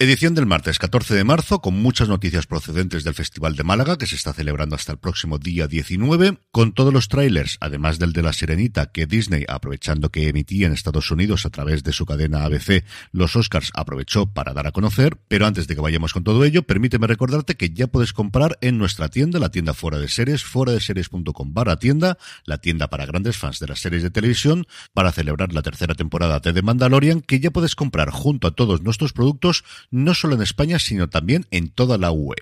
Edición del martes 14 de marzo, con muchas noticias procedentes del Festival de Málaga, que se está celebrando hasta el próximo día 19, con todos los trailers, además del de La Sirenita, que Disney, aprovechando que emitía en Estados Unidos a través de su cadena ABC, los Oscars aprovechó para dar a conocer. Pero antes de que vayamos con todo ello, permíteme recordarte que ya puedes comprar en nuestra tienda, la tienda fuera de series, fuera de series.com barra tienda, la tienda para grandes fans de las series de televisión, para celebrar la tercera temporada de The Mandalorian, que ya puedes comprar junto a todos nuestros productos no solo en España, sino también en toda la UE.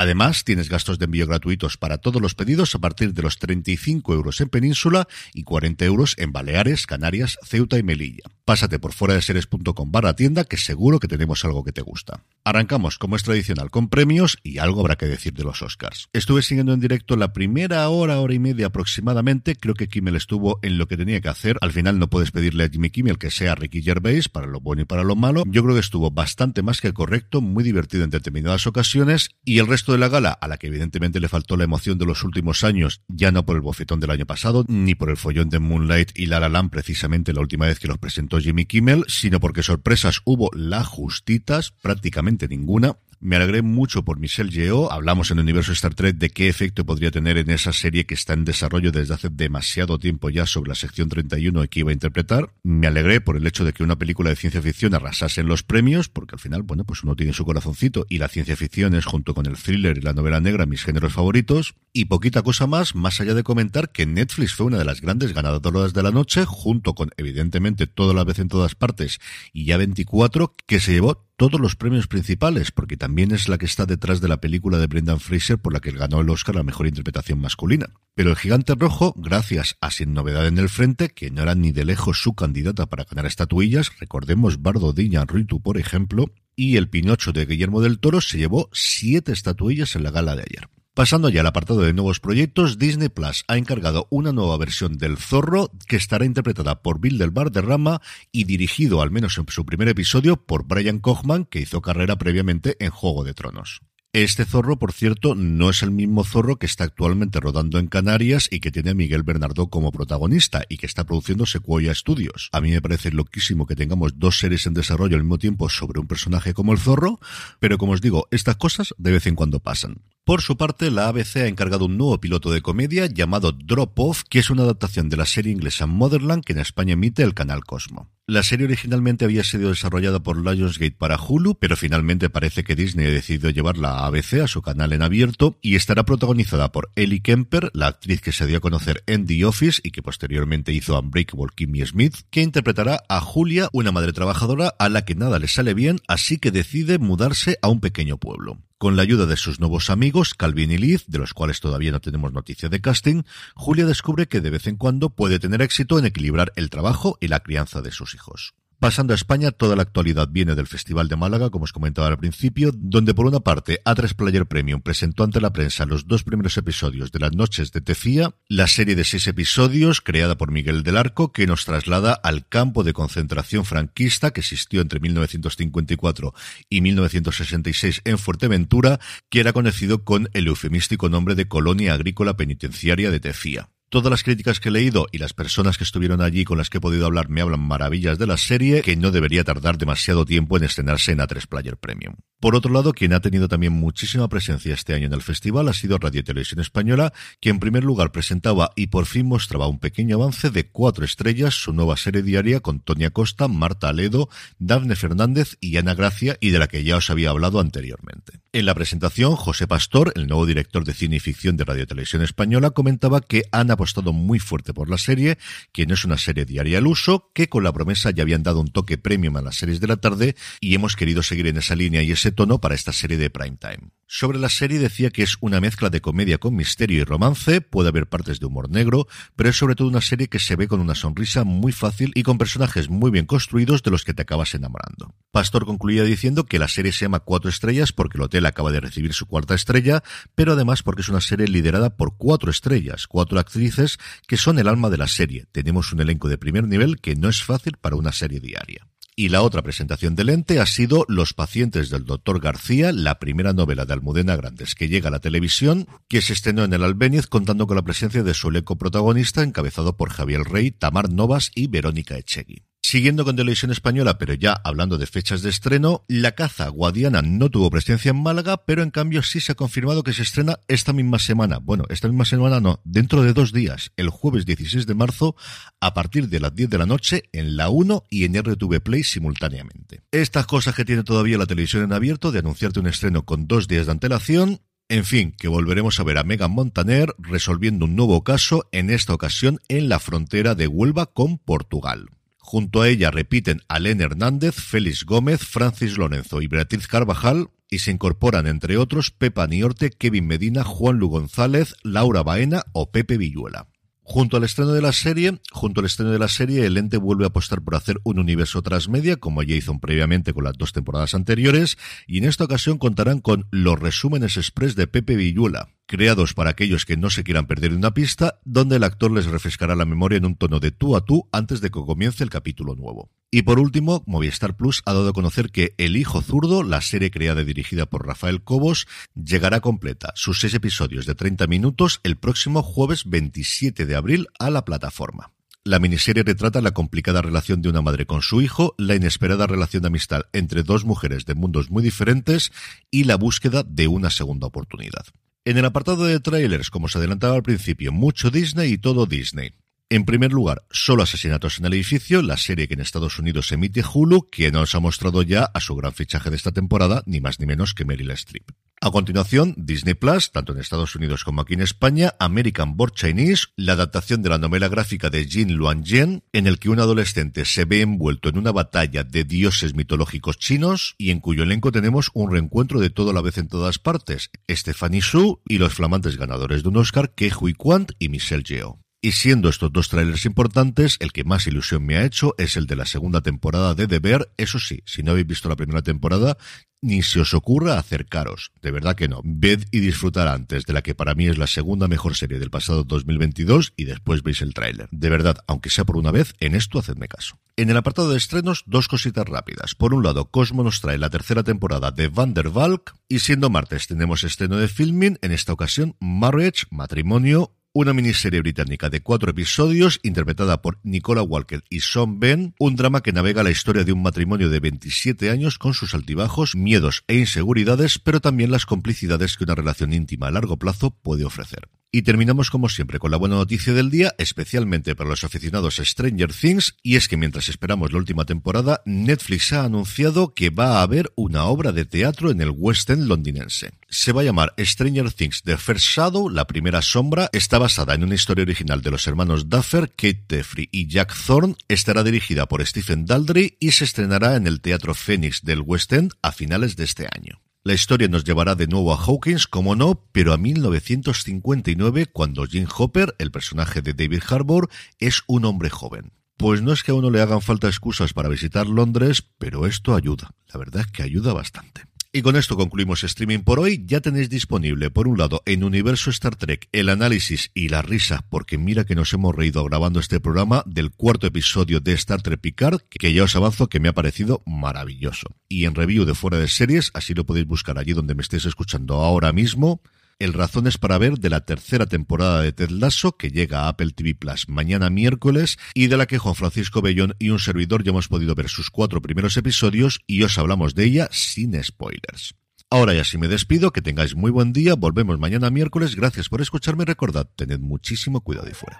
Además, tienes gastos de envío gratuitos para todos los pedidos a partir de los 35 euros en Península y 40 euros en Baleares, Canarias, Ceuta y Melilla. Pásate por fuera de series.com barra tienda que seguro que tenemos algo que te gusta. Arrancamos, como es tradicional, con premios y algo habrá que decir de los Oscars. Estuve siguiendo en directo la primera hora, hora y media aproximadamente. Creo que Kimmel estuvo en lo que tenía que hacer. Al final no puedes pedirle a Jimmy Kimmel que sea Ricky Gervais para lo bueno y para lo malo. Yo creo que estuvo bastante más que correcto, muy divertido en determinadas ocasiones y el resto de la gala, a la que evidentemente le faltó la emoción de los últimos años, ya no por el bofetón del año pasado, ni por el follón de Moonlight y La La precisamente la última vez que los presentó Jimmy Kimmel, sino porque sorpresas hubo la justitas, prácticamente ninguna, me alegré mucho por Michelle Yeoh. Hablamos en el universo Star Trek de qué efecto podría tener en esa serie que está en desarrollo desde hace demasiado tiempo ya sobre la sección 31 que iba a interpretar. Me alegré por el hecho de que una película de ciencia ficción arrasase en los premios, porque al final, bueno, pues uno tiene su corazoncito y la ciencia ficción es junto con el thriller y la novela negra mis géneros favoritos. Y poquita cosa más, más allá de comentar que Netflix fue una de las grandes ganadoras de la noche, junto con evidentemente toda la vez en todas partes y ya 24, que se llevó todos los premios principales, porque también es la que está detrás de la película de Brendan Fraser por la que ganó el Oscar a la mejor interpretación masculina. Pero el Gigante Rojo, gracias a Sin Novedad en el Frente, que no era ni de lejos su candidata para ganar estatuillas, recordemos Bardo Diña Ritu, por ejemplo, y el Pinocho de Guillermo del Toro se llevó siete estatuillas en la gala de ayer. Pasando ya al apartado de nuevos proyectos, Disney Plus ha encargado una nueva versión del Zorro que estará interpretada por Bill del Bar de Rama y dirigido, al menos en su primer episodio, por Brian Kochman, que hizo carrera previamente en Juego de Tronos. Este zorro, por cierto, no es el mismo zorro que está actualmente rodando en Canarias y que tiene a Miguel Bernardo como protagonista y que está produciendo Sequoia Studios. A mí me parece loquísimo que tengamos dos series en desarrollo al mismo tiempo sobre un personaje como el zorro, pero como os digo, estas cosas de vez en cuando pasan. Por su parte, la ABC ha encargado un nuevo piloto de comedia llamado Drop Off, que es una adaptación de la serie inglesa Motherland que en España emite el canal Cosmo. La serie originalmente había sido desarrollada por Lionsgate para Hulu, pero finalmente parece que Disney ha decidido llevarla a ABC a su canal en abierto y estará protagonizada por Ellie Kemper, la actriz que se dio a conocer en The Office y que posteriormente hizo Unbreakable Kimmy Smith, que interpretará a Julia, una madre trabajadora a la que nada le sale bien, así que decide mudarse a un pequeño pueblo. Con la ayuda de sus nuevos amigos, Calvin y Liz, de los cuales todavía no tenemos noticia de casting, Julia descubre que de vez en cuando puede tener éxito en equilibrar el trabajo y la crianza de sus hijos. Pasando a España, toda la actualidad viene del Festival de Málaga, como os comentaba al principio, donde por una parte A3 Player Premium presentó ante la prensa los dos primeros episodios de las noches de Tefía, la serie de seis episodios creada por Miguel del Arco, que nos traslada al campo de concentración franquista que existió entre 1954 y 1966 en Fuerteventura, que era conocido con el eufemístico nombre de Colonia Agrícola Penitenciaria de Tefía. Todas las críticas que he leído y las personas que estuvieron allí con las que he podido hablar me hablan maravillas de la serie, que no debería tardar demasiado tiempo en estrenarse en A3 Player Premium. Por otro lado, quien ha tenido también muchísima presencia este año en el festival ha sido Radio Televisión Española, que en primer lugar presentaba y por fin mostraba un pequeño avance de cuatro estrellas, su nueva serie diaria con Tonia Costa, Marta Aledo, Dafne Fernández y Ana Gracia, y de la que ya os había hablado anteriormente. En la presentación, José Pastor, el nuevo director de cine y ficción de Radio Televisión Española, comentaba que han apostado muy fuerte por la serie, que no es una serie diaria al uso, que con la promesa ya habían dado un toque premium a las series de la tarde y hemos querido seguir en esa línea y ese tono para esta serie de prime time. Sobre la serie decía que es una mezcla de comedia con misterio y romance, puede haber partes de humor negro, pero es sobre todo una serie que se ve con una sonrisa muy fácil y con personajes muy bien construidos de los que te acabas enamorando. Pastor concluía diciendo que la serie se llama Cuatro Estrellas porque el hotel acaba de recibir su cuarta estrella, pero además porque es una serie liderada por cuatro estrellas, cuatro actrices que son el alma de la serie. Tenemos un elenco de primer nivel que no es fácil para una serie diaria. Y la otra presentación del ente ha sido Los pacientes del doctor García, la primera novela de Almudena Grandes que llega a la televisión, que se estrenó en el Albéniz contando con la presencia de su elenco protagonista encabezado por Javier Rey, Tamar Novas y Verónica Echegui. Siguiendo con televisión española, pero ya hablando de fechas de estreno, La caza guadiana no tuvo presencia en Málaga, pero en cambio sí se ha confirmado que se estrena esta misma semana. Bueno, esta misma semana no, dentro de dos días, el jueves 16 de marzo, a partir de las 10 de la noche, en la 1 y en RTV Play simultáneamente. Estas cosas que tiene todavía la televisión en abierto de anunciarte un estreno con dos días de antelación, en fin, que volveremos a ver a Megan Montaner resolviendo un nuevo caso, en esta ocasión en la frontera de Huelva con Portugal. Junto a ella repiten Alén Hernández, Félix Gómez, Francis Lorenzo y Beatriz Carvajal, y se incorporan, entre otros, Pepa Niorte, Kevin Medina, Juan Lu González, Laura Baena o Pepe Villuela. Junto al estreno de la serie, junto al estreno de la serie, el ente vuelve a apostar por hacer un universo transmedia, como ya hizo previamente con las dos temporadas anteriores, y en esta ocasión contarán con los resúmenes express de Pepe Villuela, creados para aquellos que no se quieran perder una pista, donde el actor les refrescará la memoria en un tono de tú a tú antes de que comience el capítulo nuevo. Y por último, Movistar Plus ha dado a conocer que El Hijo Zurdo, la serie creada y dirigida por Rafael Cobos, llegará completa, sus seis episodios de 30 minutos, el próximo jueves 27 de abril a la plataforma. La miniserie retrata la complicada relación de una madre con su hijo, la inesperada relación de amistad entre dos mujeres de mundos muy diferentes y la búsqueda de una segunda oportunidad. En el apartado de trailers, como se adelantaba al principio, mucho Disney y todo Disney. En primer lugar, solo Asesinatos en el Edificio, la serie que en Estados Unidos emite Hulu, que nos ha mostrado ya a su gran fichaje de esta temporada, ni más ni menos que Meryl Streep. A continuación, Disney Plus, tanto en Estados Unidos como aquí en España, American Board Chinese, la adaptación de la novela gráfica de Jin Luan Yen, en el que un adolescente se ve envuelto en una batalla de dioses mitológicos chinos y en cuyo elenco tenemos un reencuentro de todo a la vez en todas partes, Stephanie Su y los flamantes ganadores de un Oscar, Ke Hui Kwant y Michelle Yeoh. Y siendo estos dos trailers importantes, el que más ilusión me ha hecho es el de la segunda temporada de The Bear. Eso sí, si no habéis visto la primera temporada, ni se os ocurra acercaros. De verdad que no. Ved y disfrutar antes de la que para mí es la segunda mejor serie del pasado 2022 y después veis el tráiler. De verdad, aunque sea por una vez, en esto hacedme caso. En el apartado de estrenos, dos cositas rápidas. Por un lado, Cosmo nos trae la tercera temporada de Van der Valk y siendo martes tenemos estreno de filming, en esta ocasión Marriage, Matrimonio, una miniserie británica de cuatro episodios interpretada por Nicola Walker y Sean Ben, un drama que navega la historia de un matrimonio de 27 años con sus altibajos, miedos e inseguridades, pero también las complicidades que una relación íntima a largo plazo puede ofrecer. Y terminamos como siempre con la buena noticia del día, especialmente para los aficionados a Stranger Things, y es que mientras esperamos la última temporada, Netflix ha anunciado que va a haber una obra de teatro en el West End londinense. Se va a llamar Stranger Things The First Shadow, la primera sombra, está basada en una historia original de los hermanos Duffer, Kate Teffrey y Jack Thorne, estará dirigida por Stephen Daldry y se estrenará en el Teatro Phoenix del West End a finales de este año. La historia nos llevará de nuevo a Hawkins, como no, pero a 1959, cuando Jim Hopper, el personaje de David Harbour, es un hombre joven. Pues no es que a uno le hagan falta excusas para visitar Londres, pero esto ayuda. La verdad es que ayuda bastante. Y con esto concluimos streaming por hoy. Ya tenéis disponible, por un lado, en Universo Star Trek, el análisis y la risa, porque mira que nos hemos reído grabando este programa del cuarto episodio de Star Trek Picard, que ya os avanzo que me ha parecido maravilloso. Y en review de fuera de series, así lo podéis buscar allí donde me estéis escuchando ahora mismo, el Razones para Ver de la tercera temporada de Ted Lasso que llega a Apple TV Plus mañana miércoles y de la que Juan Francisco Bellón y un servidor ya hemos podido ver sus cuatro primeros episodios y os hablamos de ella sin spoilers. Ahora ya sí me despido, que tengáis muy buen día, volvemos mañana miércoles, gracias por escucharme recordad, tened muchísimo cuidado y fuera.